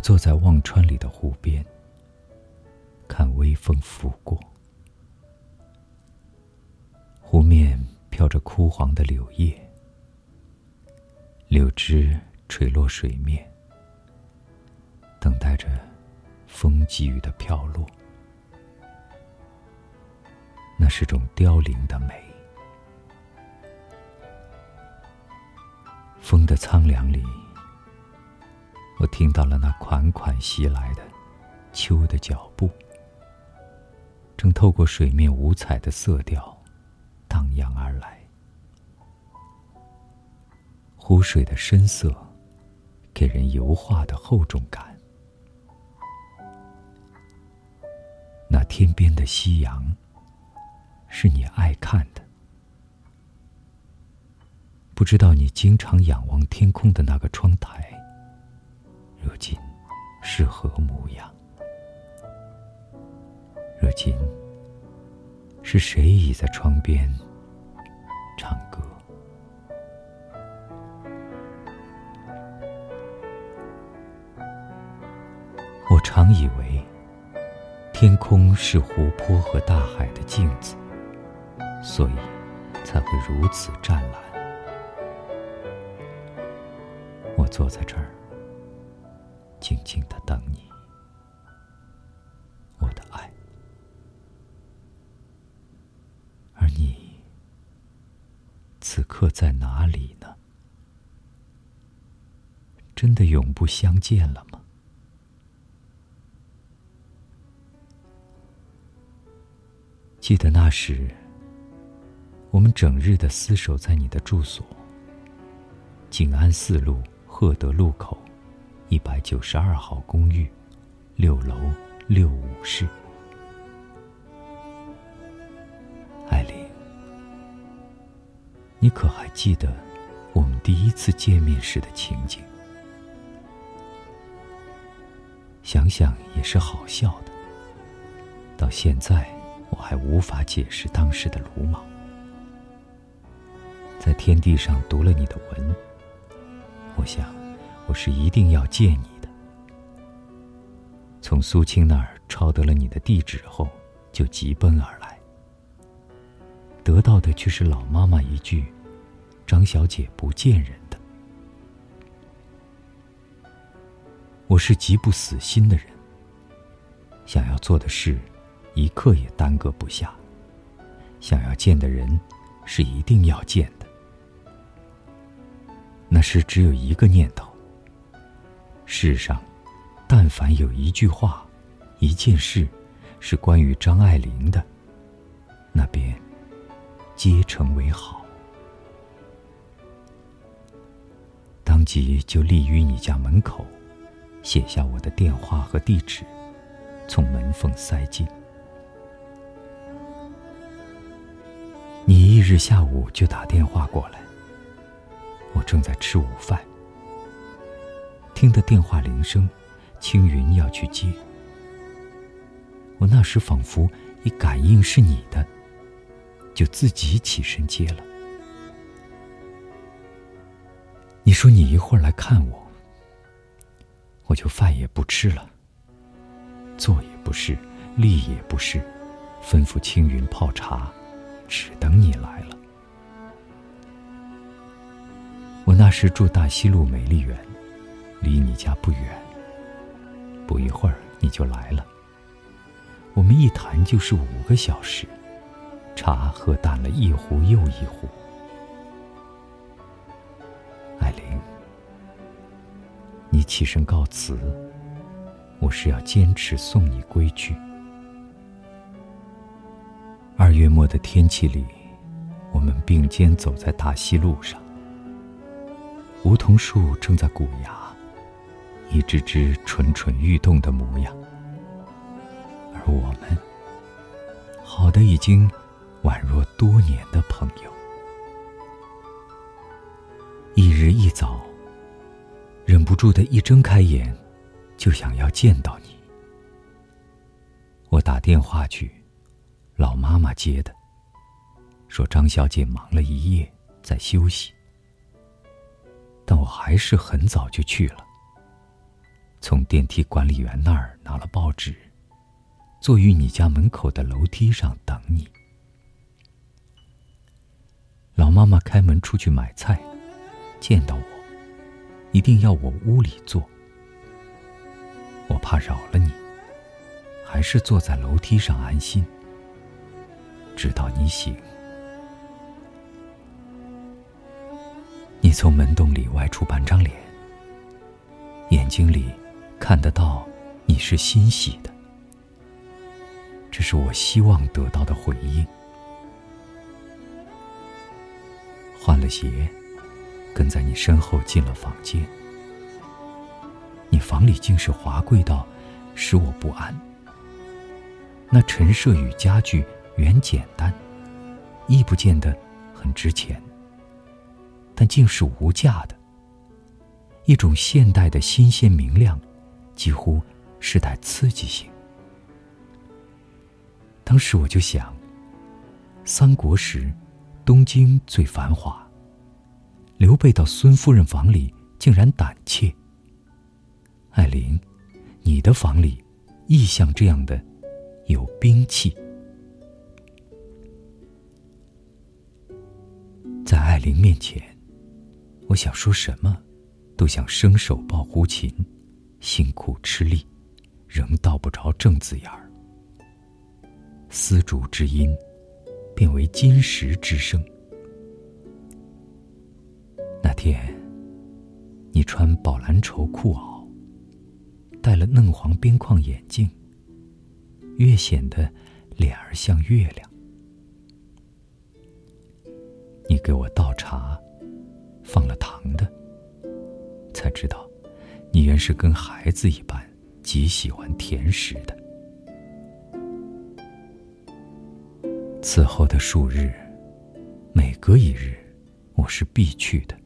坐在忘川里的湖边，看微风拂过，湖面飘着枯黄的柳叶，柳枝垂落水面，等待着风给予的飘落。那是种凋零的美。风的苍凉里，我听到了那款款袭来的秋的脚步，正透过水面五彩的色调荡漾而来。湖水的深色，给人油画的厚重感。那天边的夕阳。是你爱看的，不知道你经常仰望天空的那个窗台，如今是何模样？如今是谁倚在窗边唱歌？我常以为，天空是湖泊和大海的镜子。所以，才会如此湛蓝。我坐在这儿，静静的等你，我的爱。而你，此刻在哪里呢？真的永不相见了吗？记得那时。我们整日的厮守在你的住所，静安寺路赫德路口一百九十二号公寓六楼六五室。艾琳，你可还记得我们第一次见面时的情景？想想也是好笑的。到现在，我还无法解释当时的鲁莽。在天地上读了你的文，我想，我是一定要见你的。从苏青那儿抄得了你的地址后，就急奔而来，得到的却是老妈妈一句：“张小姐不见人的。”我是极不死心的人，想要做的事，一刻也耽搁不下；想要见的人，是一定要见的。那时只有一个念头。世上，但凡有一句话、一件事，是关于张爱玲的，那便皆成为好。当即就立于你家门口，写下我的电话和地址，从门缝塞进。你一日下午就打电话过来。我正在吃午饭，听得电话铃声，青云要去接。我那时仿佛一感应是你的，就自己起身接了。你说你一会儿来看我，我就饭也不吃了，坐也不是，立也不是，吩咐青云泡茶，只等你来了。我那时住大西路美丽园，离你家不远。不一会儿你就来了。我们一谈就是五个小时，茶喝淡了一壶又一壶。艾琳，你起身告辞，我是要坚持送你归去。二月末的天气里，我们并肩走在大西路上。梧桐树正在鼓芽，一只只蠢蠢欲动的模样。而我们，好的已经宛若多年的朋友。一日一早，忍不住的一睁开眼，就想要见到你。我打电话去，老妈妈接的，说张小姐忙了一夜，在休息。但我还是很早就去了。从电梯管理员那儿拿了报纸，坐于你家门口的楼梯上等你。老妈妈开门出去买菜，见到我，一定要我屋里坐。我怕扰了你，还是坐在楼梯上安心，直到你醒。你从门洞里外出半张脸，眼睛里看得到你是欣喜的，这是我希望得到的回应。换了鞋，跟在你身后进了房间。你房里竟是华贵到使我不安。那陈设与家具原简单，亦不见得很值钱。但竟是无价的，一种现代的新鲜明亮，几乎是带刺激性。当时我就想，三国时，东京最繁华。刘备到孙夫人房里竟然胆怯。艾琳，你的房里亦像这样的，有兵器。在艾琳面前。我想说什么，都想伸手抱胡琴，辛苦吃力，仍道不着正字眼儿。丝竹之音，变为金石之声。那天，你穿宝蓝绸裤袄，戴了嫩黄边框眼镜，越显得脸儿像月亮。你给我倒茶。放了糖的，才知道，你原是跟孩子一般，极喜欢甜食的。此后的数日，每隔一日，我是必去的。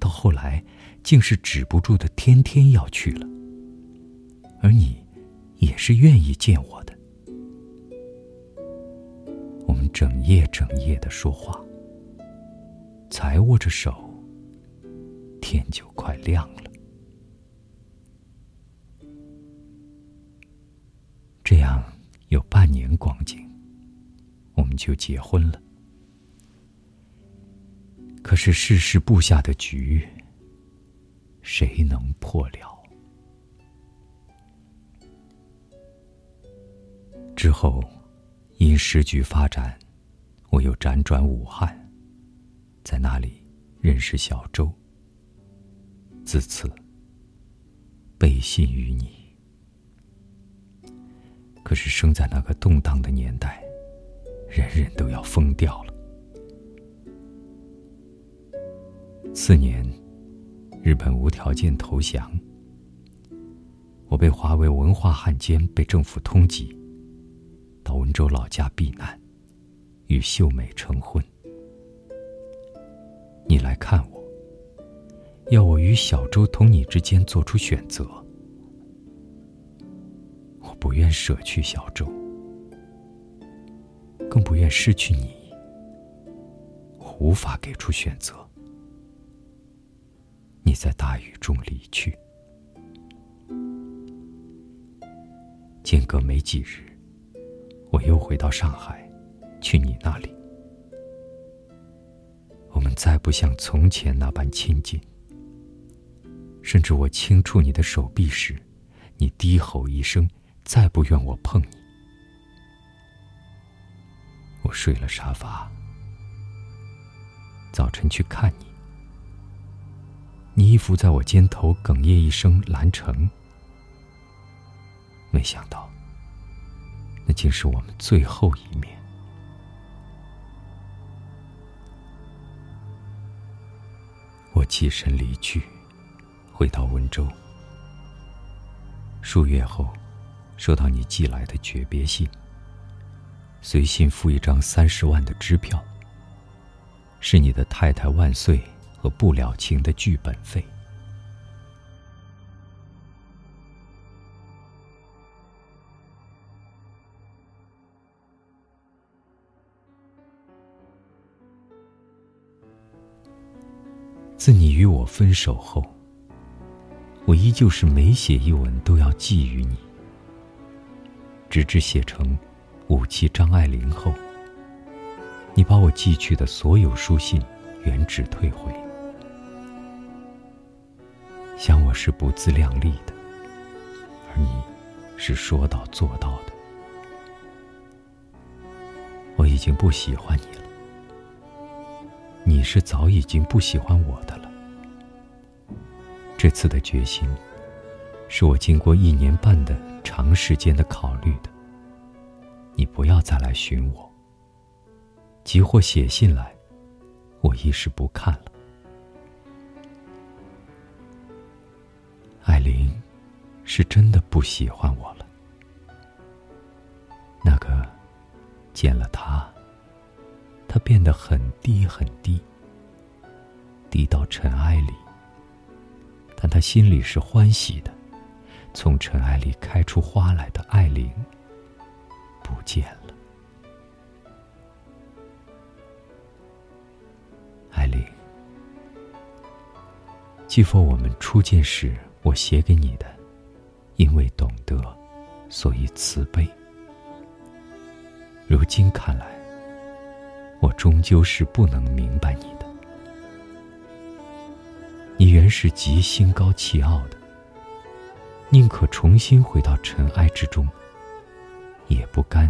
到后来，竟是止不住的，天天要去了。而你，也是愿意见我的。我们整夜整夜的说话。才握着手，天就快亮了。这样有半年光景，我们就结婚了。可是世事布下的局，谁能破了？之后，因时局发展，我又辗转武汉。在那里认识小周，自此背信于你。可是生在那个动荡的年代，人人都要疯掉了。次年，日本无条件投降，我被划为文化汉奸，被政府通缉，到温州老家避难，与秀美成婚。你来看我，要我与小周同你之间做出选择。不愿舍去小周，更不愿失去你。我无法给出选择。你在大雨中离去，间隔没几日，我又回到上海，去你那里。我们再不像从前那般亲近。甚至我轻触你的手臂时，你低吼一声，再不愿我碰你。我睡了沙发，早晨去看你，你依附在我肩头，哽咽一声“兰城”。没想到，那竟是我们最后一面。我起身离去，回到温州。数月后，收到你寄来的诀别信，随信附一张三十万的支票，是你的《太太万岁》和《不了情》的剧本费。自你与我分手后，我依旧是每写一文都要寄予你，直至写成武器张爱玲后，你把我寄去的所有书信原址退回。想我是不自量力的，而你是说到做到的。我已经不喜欢你了，你是早已经不喜欢我的了。这次的决心，是我经过一年半的长时间的考虑的。你不要再来寻我，急或写信来，我一时不看了。艾琳，是真的不喜欢我了。那个，见了他，他变得很低很低，低到尘埃里。但他心里是欢喜的，从尘埃里开出花来的艾琳不见了。艾琳，记否我们初见时我写给你的，因为懂得，所以慈悲。如今看来，我终究是不能明白你的。你原是极心高气傲的，宁可重新回到尘埃之中，也不甘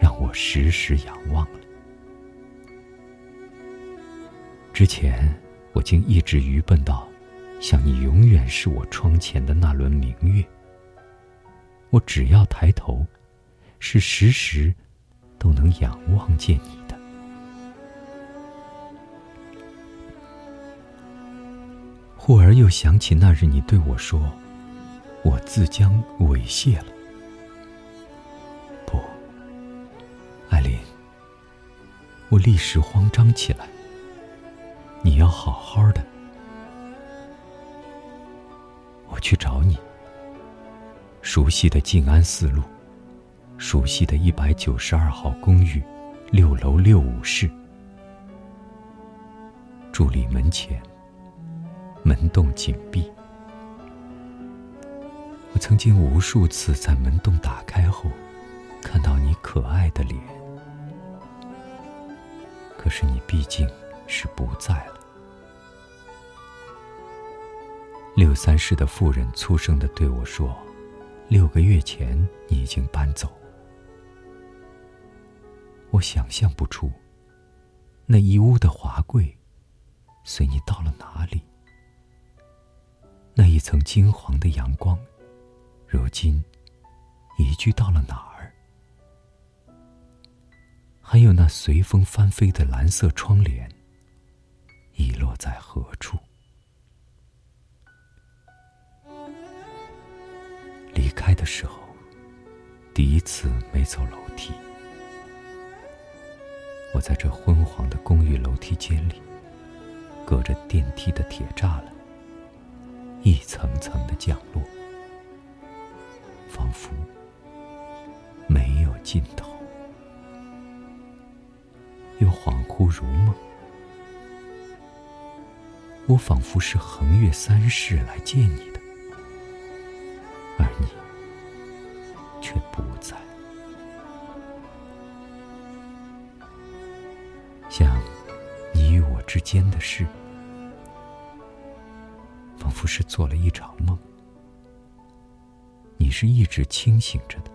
让我时时仰望了。之前我竟一直愚笨到，想你永远是我窗前的那轮明月。我只要抬头，是时时都能仰望见你的。忽而又想起那日你对我说：“我自将猥亵了。”不，艾琳，我立时慌张起来。你要好好的，我去找你。熟悉的静安寺路，熟悉的一百九十二号公寓，六楼六五室，助理门前。门洞紧闭，曾经无数次在门洞打开后，看到你可爱的脸。可是你毕竟是不在了。六三室的妇人粗声的对我说：“六个月前你已经搬走。”我想象不出，那一屋的华贵，随你到了哪里。那一层金黄的阳光，如今移居到了哪儿？还有那随风翻飞的蓝色窗帘，遗落在何处？离开的时候，第一次没走楼梯。我在这昏黄的公寓楼梯间里，隔着电梯的铁栅栏。一层层的降落，仿佛没有尽头，又恍惚如梦。我仿佛是横越三世来见你的，而你却不在，像你与我之间的事。仿佛是做了一场梦，你是一直清醒着的，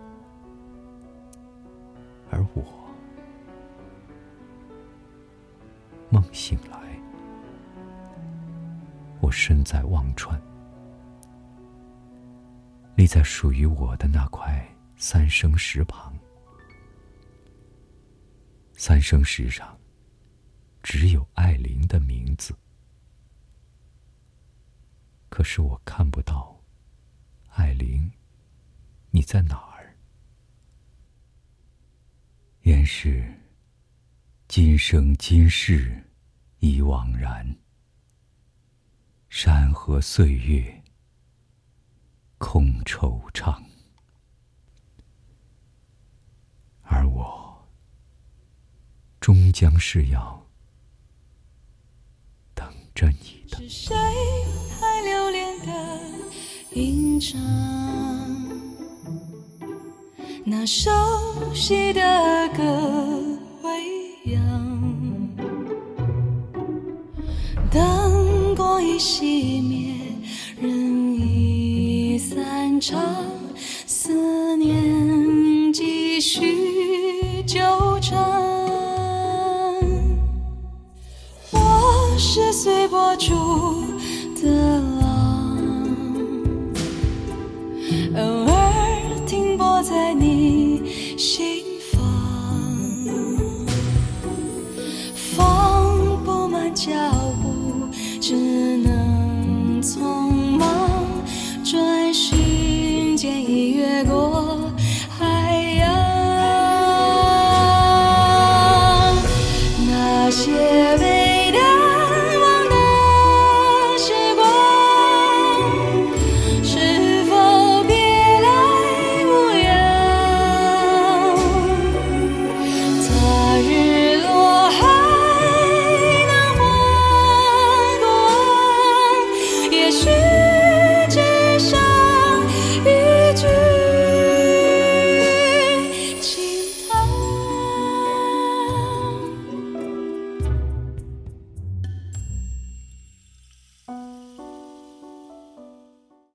而我梦醒来，我身在忘川，立在属于我的那块三生石旁，三生石上只有艾琳的名字。可是我看不到，艾琳，你在哪儿？原是今生今世已惘然，山河岁月空惆怅，而我终将是要等着你的。熟悉的歌未央，灯光已熄灭，人已散场，